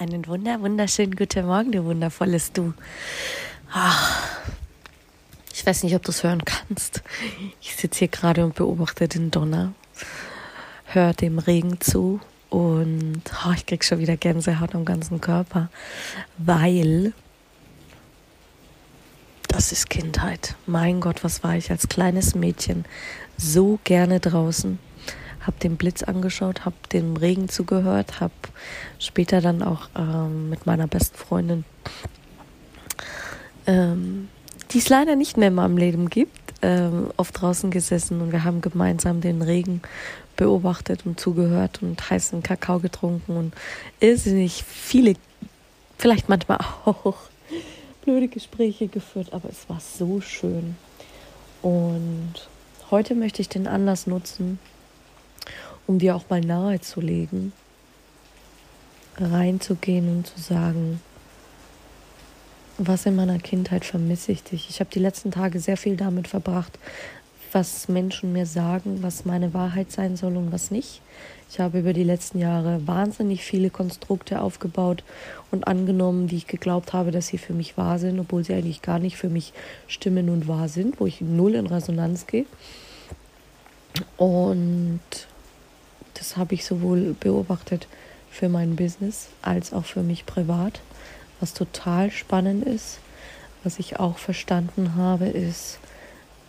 Einen wunder, wunderschönen guten Morgen, du wundervolles Du. Ach, ich weiß nicht, ob du es hören kannst. Ich sitze hier gerade und beobachte den Donner, höre dem Regen zu und oh, ich krieg schon wieder Gänsehaut am ganzen Körper, weil das ist Kindheit. Mein Gott, was war ich als kleines Mädchen so gerne draußen habe den Blitz angeschaut, habe dem Regen zugehört, habe später dann auch ähm, mit meiner besten Freundin, ähm, die es leider nicht mehr in meinem Leben gibt, ähm, oft draußen gesessen und wir haben gemeinsam den Regen beobachtet und zugehört und heißen Kakao getrunken und irrsinnig viele, vielleicht manchmal auch blöde Gespräche geführt, aber es war so schön. Und heute möchte ich den Anlass nutzen, um dir auch mal nahezulegen, reinzugehen und zu sagen, was in meiner Kindheit vermisse ich dich. Ich habe die letzten Tage sehr viel damit verbracht, was Menschen mir sagen, was meine Wahrheit sein soll und was nicht. Ich habe über die letzten Jahre wahnsinnig viele Konstrukte aufgebaut und angenommen, die ich geglaubt habe, dass sie für mich wahr sind, obwohl sie eigentlich gar nicht für mich stimmen und wahr sind, wo ich null in Resonanz gehe. Und das habe ich sowohl beobachtet für mein Business als auch für mich privat. Was total spannend ist, was ich auch verstanden habe, ist,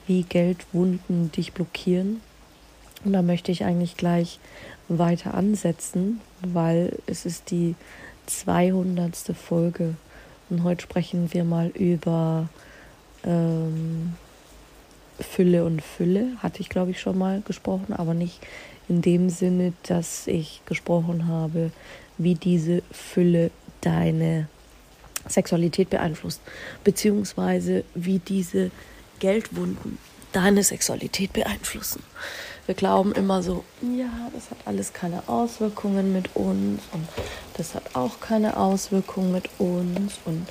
wie Geldwunden dich blockieren. Und da möchte ich eigentlich gleich weiter ansetzen, weil es ist die 200. Folge. Und heute sprechen wir mal über ähm, Fülle und Fülle. Hatte ich, glaube ich, schon mal gesprochen, aber nicht in dem Sinne, dass ich gesprochen habe, wie diese Fülle deine Sexualität beeinflusst, beziehungsweise wie diese Geldwunden deine Sexualität beeinflussen. Wir glauben immer so, ja, das hat alles keine Auswirkungen mit uns und das hat auch keine Auswirkungen mit uns und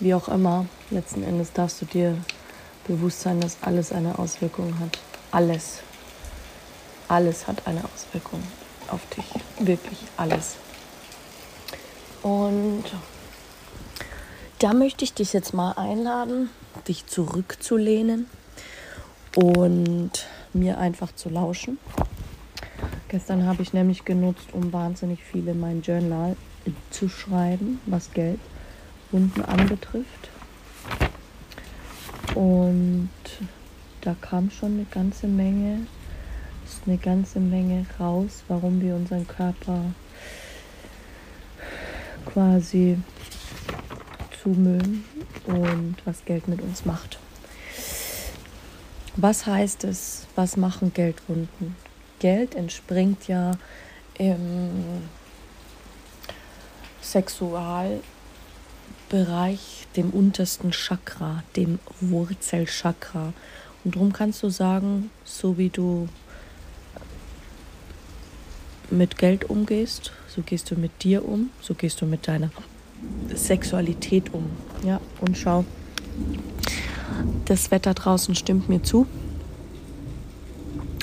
wie auch immer. Letzten Endes darfst du dir bewusst sein, dass alles eine Auswirkung hat. Alles alles hat eine Auswirkung auf dich. Wirklich alles. Und da möchte ich dich jetzt mal einladen, dich zurückzulehnen und mir einfach zu lauschen. Gestern habe ich nämlich genutzt, um wahnsinnig viel in mein Journal zu schreiben, was Geld unten anbetrifft. Und da kam schon eine ganze Menge ist eine ganze Menge raus, warum wir unseren Körper quasi zumüllen und was Geld mit uns macht. Was heißt es? Was machen Geldwunden? Geld entspringt ja im Sexualbereich, dem untersten Chakra, dem Wurzelchakra. Und darum kannst du sagen, so wie du mit Geld umgehst, so gehst du mit dir um, so gehst du mit deiner Sexualität um. Ja, und schau, das Wetter draußen stimmt mir zu.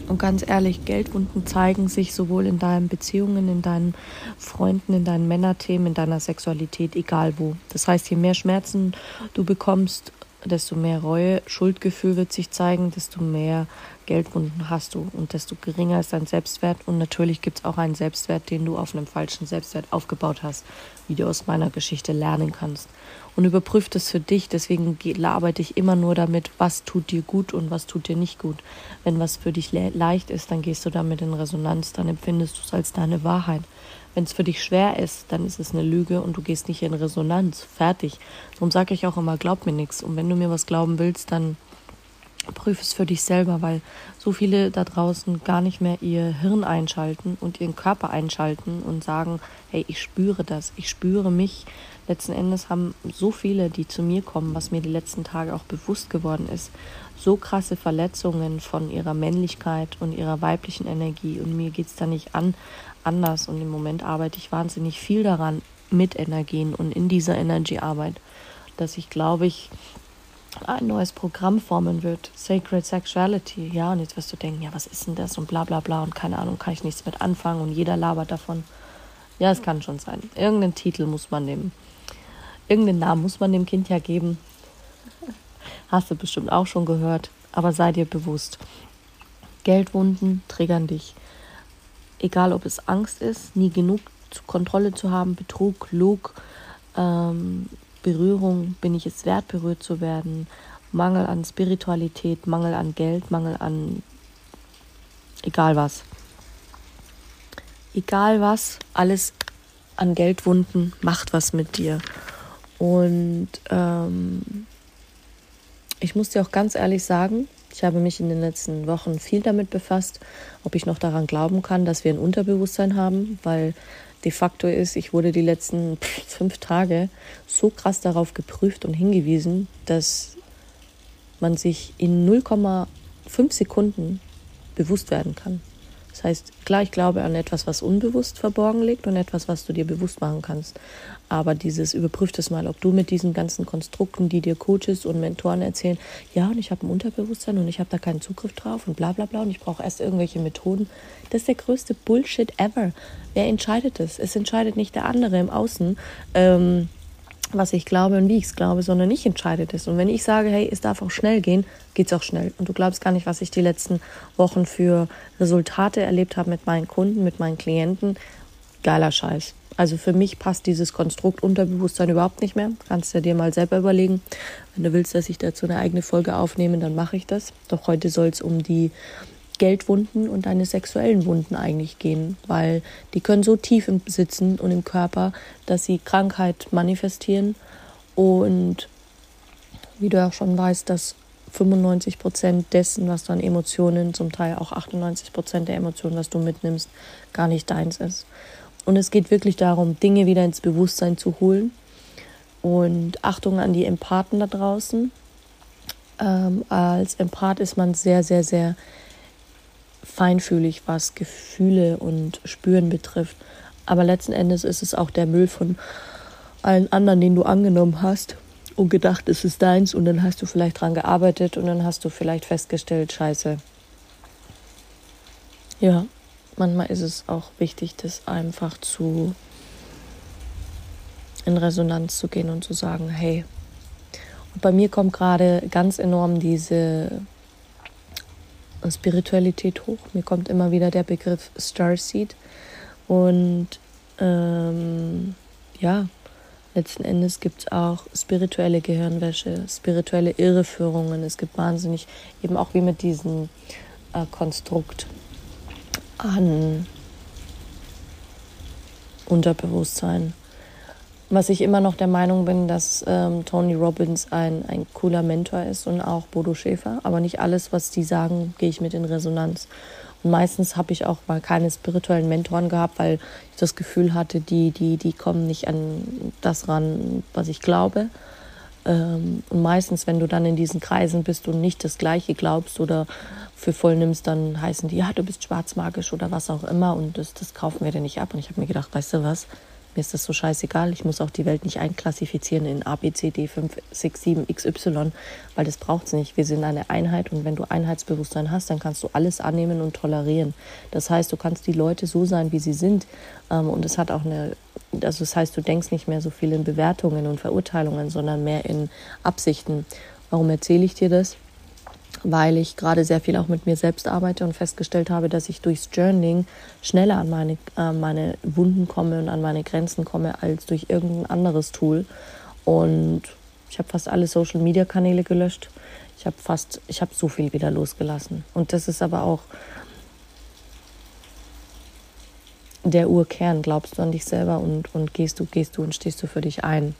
Und ganz ehrlich, Geldwunden zeigen sich sowohl in deinen Beziehungen, in deinen Freunden, in deinen Männerthemen, in deiner Sexualität, egal wo. Das heißt, je mehr Schmerzen du bekommst, desto mehr Reue, Schuldgefühl wird sich zeigen, desto mehr Geldwunden hast du und desto geringer ist dein Selbstwert. Und natürlich gibt es auch einen Selbstwert, den du auf einem falschen Selbstwert aufgebaut hast, wie du aus meiner Geschichte lernen kannst. Und überprüf das für dich. Deswegen arbeite ich immer nur damit, was tut dir gut und was tut dir nicht gut. Wenn was für dich le leicht ist, dann gehst du damit in Resonanz, dann empfindest du es als deine Wahrheit. Wenn es für dich schwer ist, dann ist es eine Lüge und du gehst nicht in Resonanz. Fertig. Darum sage ich auch immer, glaub mir nichts. Und wenn du mir was glauben willst, dann prüf es für dich selber, weil so viele da draußen gar nicht mehr ihr Hirn einschalten und ihren Körper einschalten und sagen, hey, ich spüre das, ich spüre mich. Letzten Endes haben so viele, die zu mir kommen, was mir die letzten Tage auch bewusst geworden ist, so krasse Verletzungen von ihrer Männlichkeit und ihrer weiblichen Energie und mir geht es da nicht an anders und im Moment arbeite ich wahnsinnig viel daran mit Energien und in dieser Energiearbeit, dass ich glaube ich ein neues Programm formen wird. Sacred Sexuality. Ja, und jetzt wirst du denken, ja, was ist denn das und bla bla bla und keine Ahnung, kann ich nichts mit anfangen und jeder labert davon. Ja, es kann schon sein. Irgendeinen Titel muss man nehmen. Irgendeinen Namen muss man dem Kind ja geben. Hast du bestimmt auch schon gehört, aber sei dir bewusst. Geldwunden triggern dich. Egal, ob es Angst ist, nie genug Kontrolle zu haben, Betrug, Lug, ähm, Berührung, bin ich es wert, berührt zu werden, Mangel an Spiritualität, Mangel an Geld, Mangel an egal was. Egal was, alles an Geldwunden macht was mit dir. Und ähm, ich muss dir auch ganz ehrlich sagen, ich habe mich in den letzten Wochen viel damit befasst, ob ich noch daran glauben kann, dass wir ein Unterbewusstsein haben, weil de facto ist, ich wurde die letzten fünf Tage so krass darauf geprüft und hingewiesen, dass man sich in 0,5 Sekunden bewusst werden kann. Das heißt, klar, ich glaube an etwas, was unbewusst verborgen liegt und etwas, was du dir bewusst machen kannst. Aber dieses überprüft es mal, ob du mit diesen ganzen Konstrukten, die dir Coaches und Mentoren erzählen, ja, und ich habe ein Unterbewusstsein und ich habe da keinen Zugriff drauf und bla bla bla und ich brauche erst irgendwelche Methoden. Das ist der größte Bullshit ever. Wer entscheidet es? Es entscheidet nicht der andere im Außen. Ähm, was ich glaube und wie ich es glaube, sondern ich entscheide das. Und wenn ich sage, hey, es darf auch schnell gehen, geht es auch schnell. Und du glaubst gar nicht, was ich die letzten Wochen für Resultate erlebt habe mit meinen Kunden, mit meinen Klienten. Geiler Scheiß. Also für mich passt dieses Konstrukt Unterbewusstsein überhaupt nicht mehr. Kannst du dir mal selber überlegen. Wenn du willst, dass ich dazu eine eigene Folge aufnehme, dann mache ich das. Doch heute soll es um die Geldwunden und deine sexuellen Wunden eigentlich gehen, weil die können so tief im Sitzen und im Körper, dass sie Krankheit manifestieren und wie du auch schon weißt, dass 95 Prozent dessen, was du an Emotionen, zum Teil auch 98 Prozent der Emotionen, was du mitnimmst, gar nicht deins ist. Und es geht wirklich darum, Dinge wieder ins Bewusstsein zu holen. Und Achtung an die Empathen da draußen. Ähm, als Empath ist man sehr, sehr, sehr feinfühlig, was Gefühle und Spüren betrifft. Aber letzten Endes ist es auch der Müll von allen anderen, den du angenommen hast und gedacht, es ist deins und dann hast du vielleicht dran gearbeitet und dann hast du vielleicht festgestellt, scheiße. Ja, manchmal ist es auch wichtig, das einfach zu in Resonanz zu gehen und zu sagen, hey. Und bei mir kommt gerade ganz enorm diese Spiritualität hoch. Mir kommt immer wieder der Begriff Starseed. Und ähm, ja, letzten Endes gibt es auch spirituelle Gehirnwäsche, spirituelle Irreführungen. Es gibt wahnsinnig, eben auch wie mit diesem äh, Konstrukt an Unterbewusstsein was ich immer noch der Meinung bin, dass ähm, Tony Robbins ein, ein cooler Mentor ist und auch Bodo Schäfer. Aber nicht alles, was die sagen, gehe ich mit in Resonanz. Und meistens habe ich auch mal keine spirituellen Mentoren gehabt, weil ich das Gefühl hatte, die, die, die kommen nicht an das ran, was ich glaube. Ähm, und meistens, wenn du dann in diesen Kreisen bist und nicht das Gleiche glaubst oder für voll nimmst, dann heißen die, ja, du bist schwarzmagisch oder was auch immer. Und das, das kaufen wir dir nicht ab. Und ich habe mir gedacht, weißt du was? Mir ist das so scheißegal. Ich muss auch die Welt nicht einklassifizieren in A, B, C, D, 5, 6, 7, XY, weil das braucht es nicht. Wir sind eine Einheit und wenn du Einheitsbewusstsein hast, dann kannst du alles annehmen und tolerieren. Das heißt, du kannst die Leute so sein, wie sie sind. Ähm, und es hat auch eine, also das heißt, du denkst nicht mehr so viel in Bewertungen und Verurteilungen, sondern mehr in Absichten. Warum erzähle ich dir das? Weil ich gerade sehr viel auch mit mir selbst arbeite und festgestellt habe, dass ich durchs Journaling schneller an meine, äh, meine Wunden komme und an meine Grenzen komme als durch irgendein anderes Tool. Und ich habe fast alle Social Media Kanäle gelöscht. Ich habe fast, ich habe so viel wieder losgelassen. Und das ist aber auch der Urkern. Glaubst du an dich selber und, und gehst du, gehst du und stehst du für dich ein.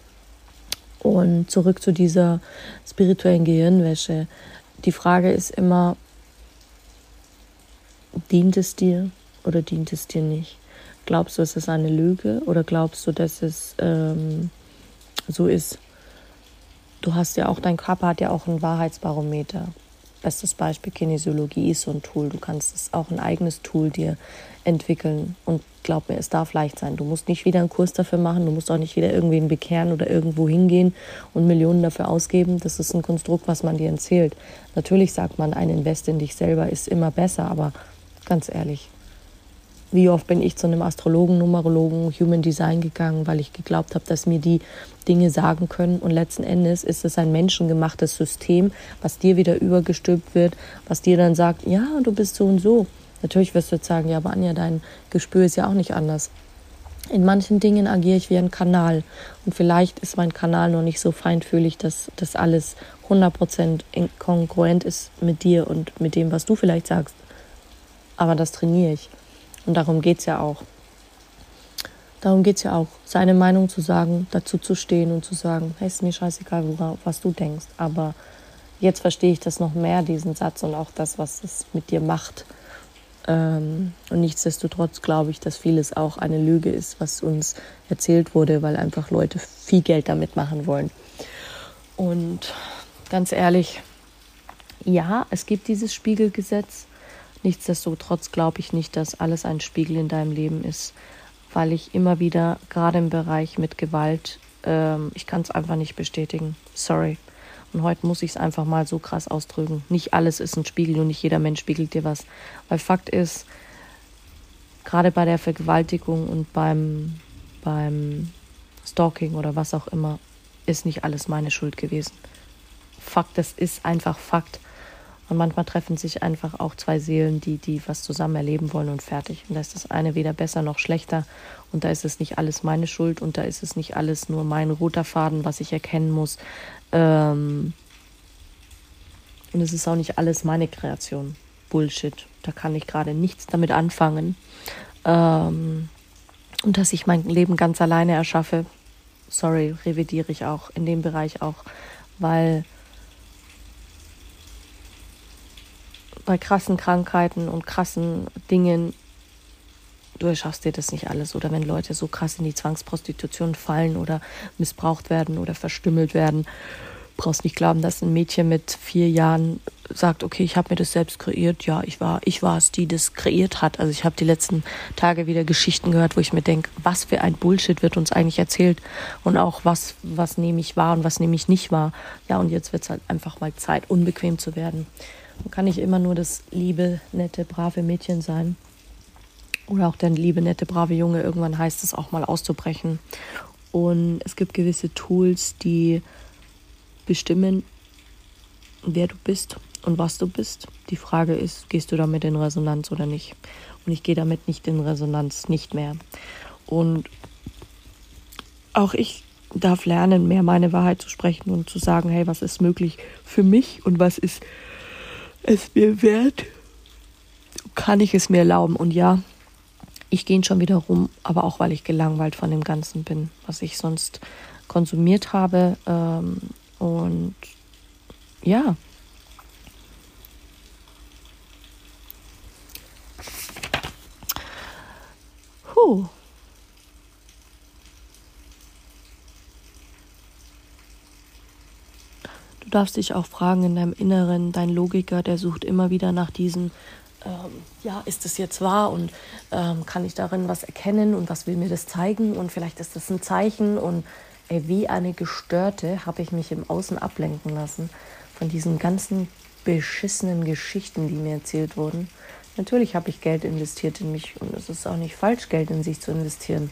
Und zurück zu dieser spirituellen Gehirnwäsche die Frage ist immer, dient es dir oder dient es dir nicht? Glaubst du, es ist eine Lüge oder glaubst du, dass es ähm, so ist? Du hast ja auch, dein Körper hat ja auch ein Wahrheitsbarometer. Bestes Beispiel Kinesiologie ist so ein Tool. Du kannst es auch ein eigenes Tool dir entwickeln. Und glaub mir, es darf leicht sein. Du musst nicht wieder einen Kurs dafür machen. Du musst auch nicht wieder irgendwen bekehren oder irgendwo hingehen und Millionen dafür ausgeben. Das ist ein Konstrukt, was man dir erzählt. Natürlich sagt man, ein Invest in dich selber ist immer besser, aber ganz ehrlich, wie oft bin ich zu einem Astrologen, Numerologen, Human Design gegangen, weil ich geglaubt habe, dass mir die Dinge sagen können. Und letzten Endes ist es ein menschengemachtes System, was dir wieder übergestülpt wird, was dir dann sagt, ja, du bist so und so. Natürlich wirst du jetzt sagen, ja, aber Anja, dein Gespür ist ja auch nicht anders. In manchen Dingen agiere ich wie ein Kanal. Und vielleicht ist mein Kanal noch nicht so feinfühlig, dass das alles 100% kongruent ist mit dir und mit dem, was du vielleicht sagst. Aber das trainiere ich. Und darum geht es ja auch. Darum geht es ja auch, seine Meinung zu sagen, dazu zu stehen und zu sagen, hey, ist mir scheißegal, worauf, was du denkst. Aber jetzt verstehe ich das noch mehr, diesen Satz und auch das, was es mit dir macht. Ähm, und nichtsdestotrotz glaube ich, dass vieles auch eine Lüge ist, was uns erzählt wurde, weil einfach Leute viel Geld damit machen wollen. Und ganz ehrlich, ja, es gibt dieses Spiegelgesetz. Nichtsdestotrotz glaube ich nicht, dass alles ein Spiegel in deinem Leben ist, weil ich immer wieder, gerade im Bereich mit Gewalt, ähm, ich kann es einfach nicht bestätigen. Sorry. Und heute muss ich es einfach mal so krass ausdrücken. Nicht alles ist ein Spiegel und nicht jeder Mensch spiegelt dir was. Weil Fakt ist, gerade bei der Vergewaltigung und beim, beim Stalking oder was auch immer, ist nicht alles meine Schuld gewesen. Fakt, das ist einfach Fakt. Und manchmal treffen sich einfach auch zwei Seelen, die, die was zusammen erleben wollen und fertig. Und da ist das eine weder besser noch schlechter. Und da ist es nicht alles meine Schuld und da ist es nicht alles nur mein roter Faden, was ich erkennen muss. Ähm und es ist auch nicht alles meine Kreation. Bullshit. Da kann ich gerade nichts damit anfangen. Ähm und dass ich mein Leben ganz alleine erschaffe, sorry, revidiere ich auch in dem Bereich auch, weil bei krassen Krankheiten und krassen Dingen, du erschaffst dir das nicht alles. Oder wenn Leute so krass in die Zwangsprostitution fallen oder missbraucht werden oder verstümmelt werden, brauchst nicht glauben, dass ein Mädchen mit vier Jahren sagt, okay, ich habe mir das selbst kreiert. Ja, ich war, ich war es, die das kreiert hat. Also ich habe die letzten Tage wieder Geschichten gehört, wo ich mir denke, was für ein Bullshit wird uns eigentlich erzählt und auch was, was nehme ich wahr und was nehme ich nicht wahr. Ja, und jetzt wird es halt einfach mal Zeit, unbequem zu werden. Man kann nicht immer nur das liebe, nette, brave Mädchen sein. Oder auch der liebe, nette, brave Junge. Irgendwann heißt es auch mal auszubrechen. Und es gibt gewisse Tools, die bestimmen, wer du bist und was du bist. Die Frage ist, gehst du damit in Resonanz oder nicht? Und ich gehe damit nicht in Resonanz, nicht mehr. Und auch ich darf lernen, mehr meine Wahrheit zu sprechen und zu sagen, hey, was ist möglich für mich und was ist es mir wert, kann ich es mir erlauben. Und ja, ich gehe schon wieder rum, aber auch weil ich gelangweilt von dem Ganzen bin, was ich sonst konsumiert habe. Ähm, und ja. Puh. Darfst dich auch fragen in deinem Inneren, dein Logiker, der sucht immer wieder nach diesen, ähm, ja, ist das jetzt wahr und ähm, kann ich darin was erkennen und was will mir das zeigen und vielleicht ist das ein Zeichen und ey, wie eine Gestörte habe ich mich im Außen ablenken lassen von diesen ganzen beschissenen Geschichten, die mir erzählt wurden. Natürlich habe ich Geld investiert in mich und es ist auch nicht falsch, Geld in sich zu investieren.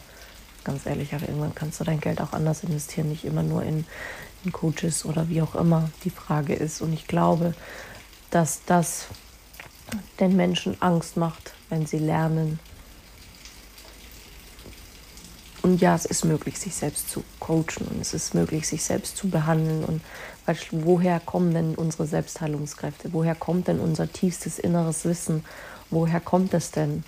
Ganz ehrlich, aber irgendwann kannst du dein Geld auch anders investieren, nicht immer nur in Coaches oder wie auch immer die Frage ist. Und ich glaube, dass das den Menschen Angst macht, wenn sie lernen. Und ja, es ist möglich, sich selbst zu coachen und es ist möglich, sich selbst zu behandeln. Und woher kommen denn unsere Selbstheilungskräfte? Woher kommt denn unser tiefstes inneres Wissen? Woher kommt es denn?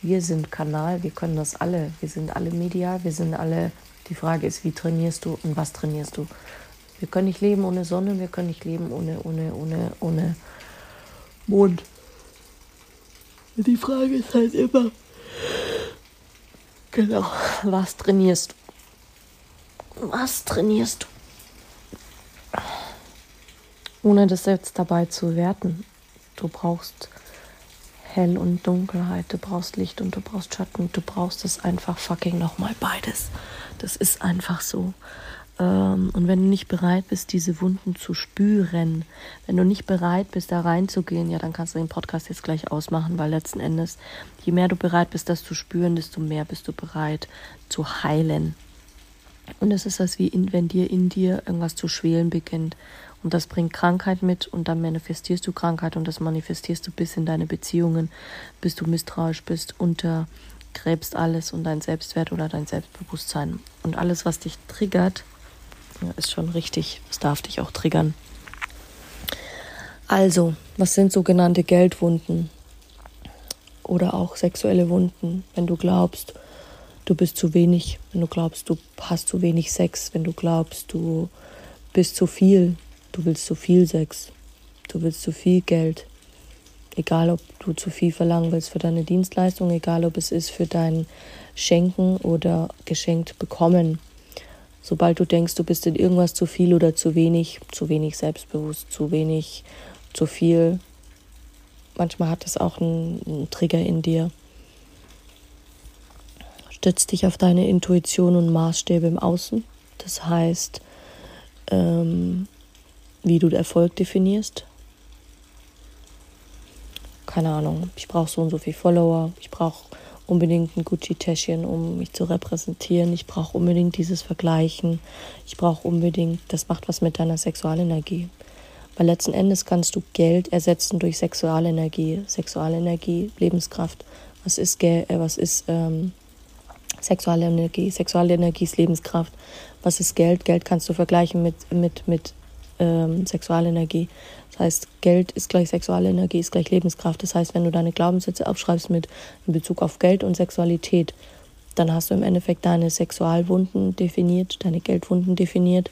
Wir sind Kanal, wir können das alle. Wir sind alle medial, wir sind alle. Die Frage ist, wie trainierst du und was trainierst du? Wir können nicht leben ohne Sonne, wir können nicht leben ohne, ohne, ohne, ohne Mond. Die Frage ist halt immer, genau, was trainierst du? Was trainierst du? Ohne das jetzt dabei zu werten. Du brauchst Hell und Dunkelheit, du brauchst Licht und du brauchst Schatten, du brauchst es einfach fucking nochmal beides. Das ist einfach so. Ähm, und wenn du nicht bereit bist, diese Wunden zu spüren, wenn du nicht bereit bist, da reinzugehen, ja, dann kannst du den Podcast jetzt gleich ausmachen, weil letzten Endes, je mehr du bereit bist, das zu spüren, desto mehr bist du bereit zu heilen. Und es ist das wie in, wenn dir in dir irgendwas zu schwelen beginnt. Und das bringt Krankheit mit und dann manifestierst du Krankheit und das manifestierst du bis in deine Beziehungen, bis du misstrauisch bist, untergräbst alles und dein Selbstwert oder dein Selbstbewusstsein. Und alles, was dich triggert, ist schon richtig. Es darf dich auch triggern. Also, was sind sogenannte Geldwunden? Oder auch sexuelle Wunden, wenn du glaubst, du bist zu wenig, wenn du glaubst, du hast zu wenig Sex, wenn du glaubst, du bist zu viel, du willst zu viel Sex, du willst zu viel Geld. Egal, ob du zu viel verlangen willst für deine Dienstleistung, egal, ob es ist für dein Schenken oder geschenkt bekommen. Sobald du denkst, du bist in irgendwas zu viel oder zu wenig, zu wenig selbstbewusst, zu wenig, zu viel, manchmal hat es auch einen, einen Trigger in dir. Stütz dich auf deine Intuition und Maßstäbe im Außen. Das heißt, ähm, wie du Erfolg definierst. Keine Ahnung, ich brauche so und so viel Follower, ich brauche unbedingt ein Gucci-Täschchen, um mich zu repräsentieren. Ich brauche unbedingt dieses Vergleichen. Ich brauche unbedingt, das macht was mit deiner Sexualenergie. Weil letzten Endes kannst du Geld ersetzen durch Sexualenergie. Sexualenergie, Lebenskraft. Was ist, Geld, äh, was ist ähm, Sexuale Energie? Sexuale Energie ist Lebenskraft. Was ist Geld? Geld kannst du vergleichen mit, mit, mit ähm, Sexualenergie. Das heißt, Geld ist gleich Sexualenergie, ist gleich Lebenskraft. Das heißt, wenn du deine Glaubenssätze aufschreibst mit in Bezug auf Geld und Sexualität, dann hast du im Endeffekt deine Sexualwunden definiert, deine Geldwunden definiert,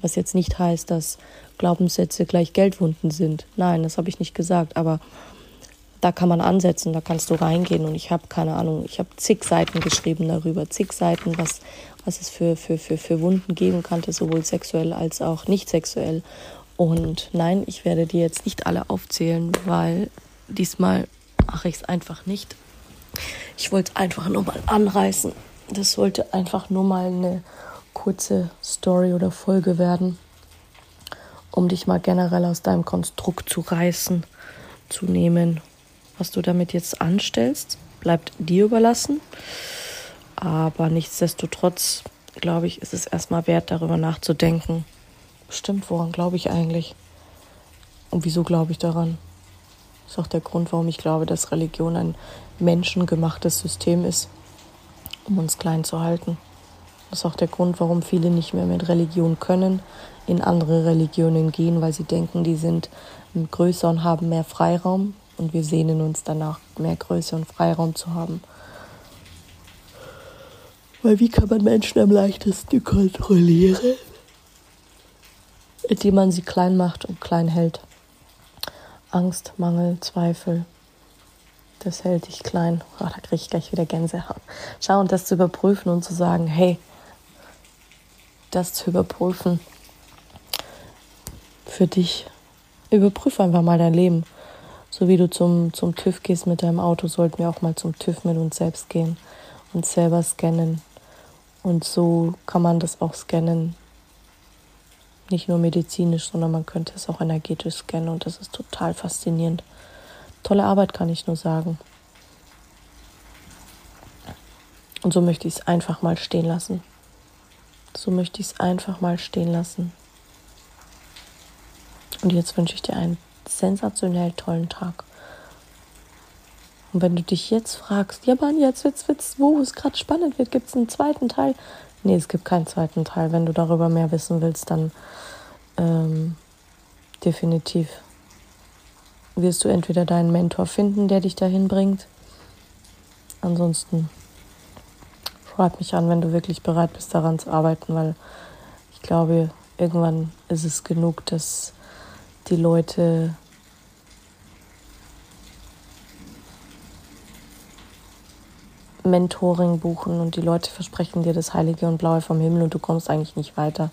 was jetzt nicht heißt, dass Glaubenssätze gleich Geldwunden sind. Nein, das habe ich nicht gesagt, aber da kann man ansetzen, da kannst du reingehen und ich habe keine Ahnung, ich habe zig Seiten geschrieben darüber, zig Seiten, was, was es für, für, für, für Wunden geben könnte, sowohl sexuell als auch nicht sexuell. Und nein, ich werde die jetzt nicht alle aufzählen, weil diesmal mache ich es einfach nicht. Ich wollte es einfach nur mal anreißen. Das sollte einfach nur mal eine kurze Story oder Folge werden, um dich mal generell aus deinem Konstrukt zu reißen, zu nehmen. Was du damit jetzt anstellst, bleibt dir überlassen. Aber nichtsdestotrotz, glaube ich, ist es erstmal wert, darüber nachzudenken, Stimmt, woran glaube ich eigentlich? Und wieso glaube ich daran? Das ist auch der Grund, warum ich glaube, dass Religion ein menschengemachtes System ist, um uns klein zu halten. Das ist auch der Grund, warum viele nicht mehr mit Religion können, in andere Religionen gehen, weil sie denken, die sind größer und haben mehr Freiraum. Und wir sehnen uns danach, mehr Größe und Freiraum zu haben. Weil wie kann man Menschen am leichtesten kontrollieren? indem man sie klein macht und klein hält. Angst, Mangel, Zweifel, das hält dich klein. Oh, da kriege ich gleich wieder Gänsehaut. Schau, und das zu überprüfen und zu sagen, hey, das zu überprüfen für dich. Überprüfe einfach mal dein Leben. So wie du zum, zum TÜV gehst mit deinem Auto, sollten wir auch mal zum TÜV mit uns selbst gehen und selber scannen. Und so kann man das auch scannen, nicht nur medizinisch, sondern man könnte es auch energetisch scannen und das ist total faszinierend. Tolle Arbeit kann ich nur sagen. Und so möchte ich es einfach mal stehen lassen. So möchte ich es einfach mal stehen lassen. Und jetzt wünsche ich dir einen sensationell tollen Tag. Und wenn du dich jetzt fragst, ja Mann, jetzt wird's, wird's, wo es gerade spannend wird, gibt es einen zweiten Teil, Nee, es gibt keinen zweiten Teil. Wenn du darüber mehr wissen willst, dann ähm, definitiv wirst du entweder deinen Mentor finden, der dich dahin bringt. Ansonsten schreib mich an, wenn du wirklich bereit bist, daran zu arbeiten, weil ich glaube, irgendwann ist es genug, dass die Leute Mentoring buchen und die Leute versprechen dir das Heilige und Blaue vom Himmel und du kommst eigentlich nicht weiter.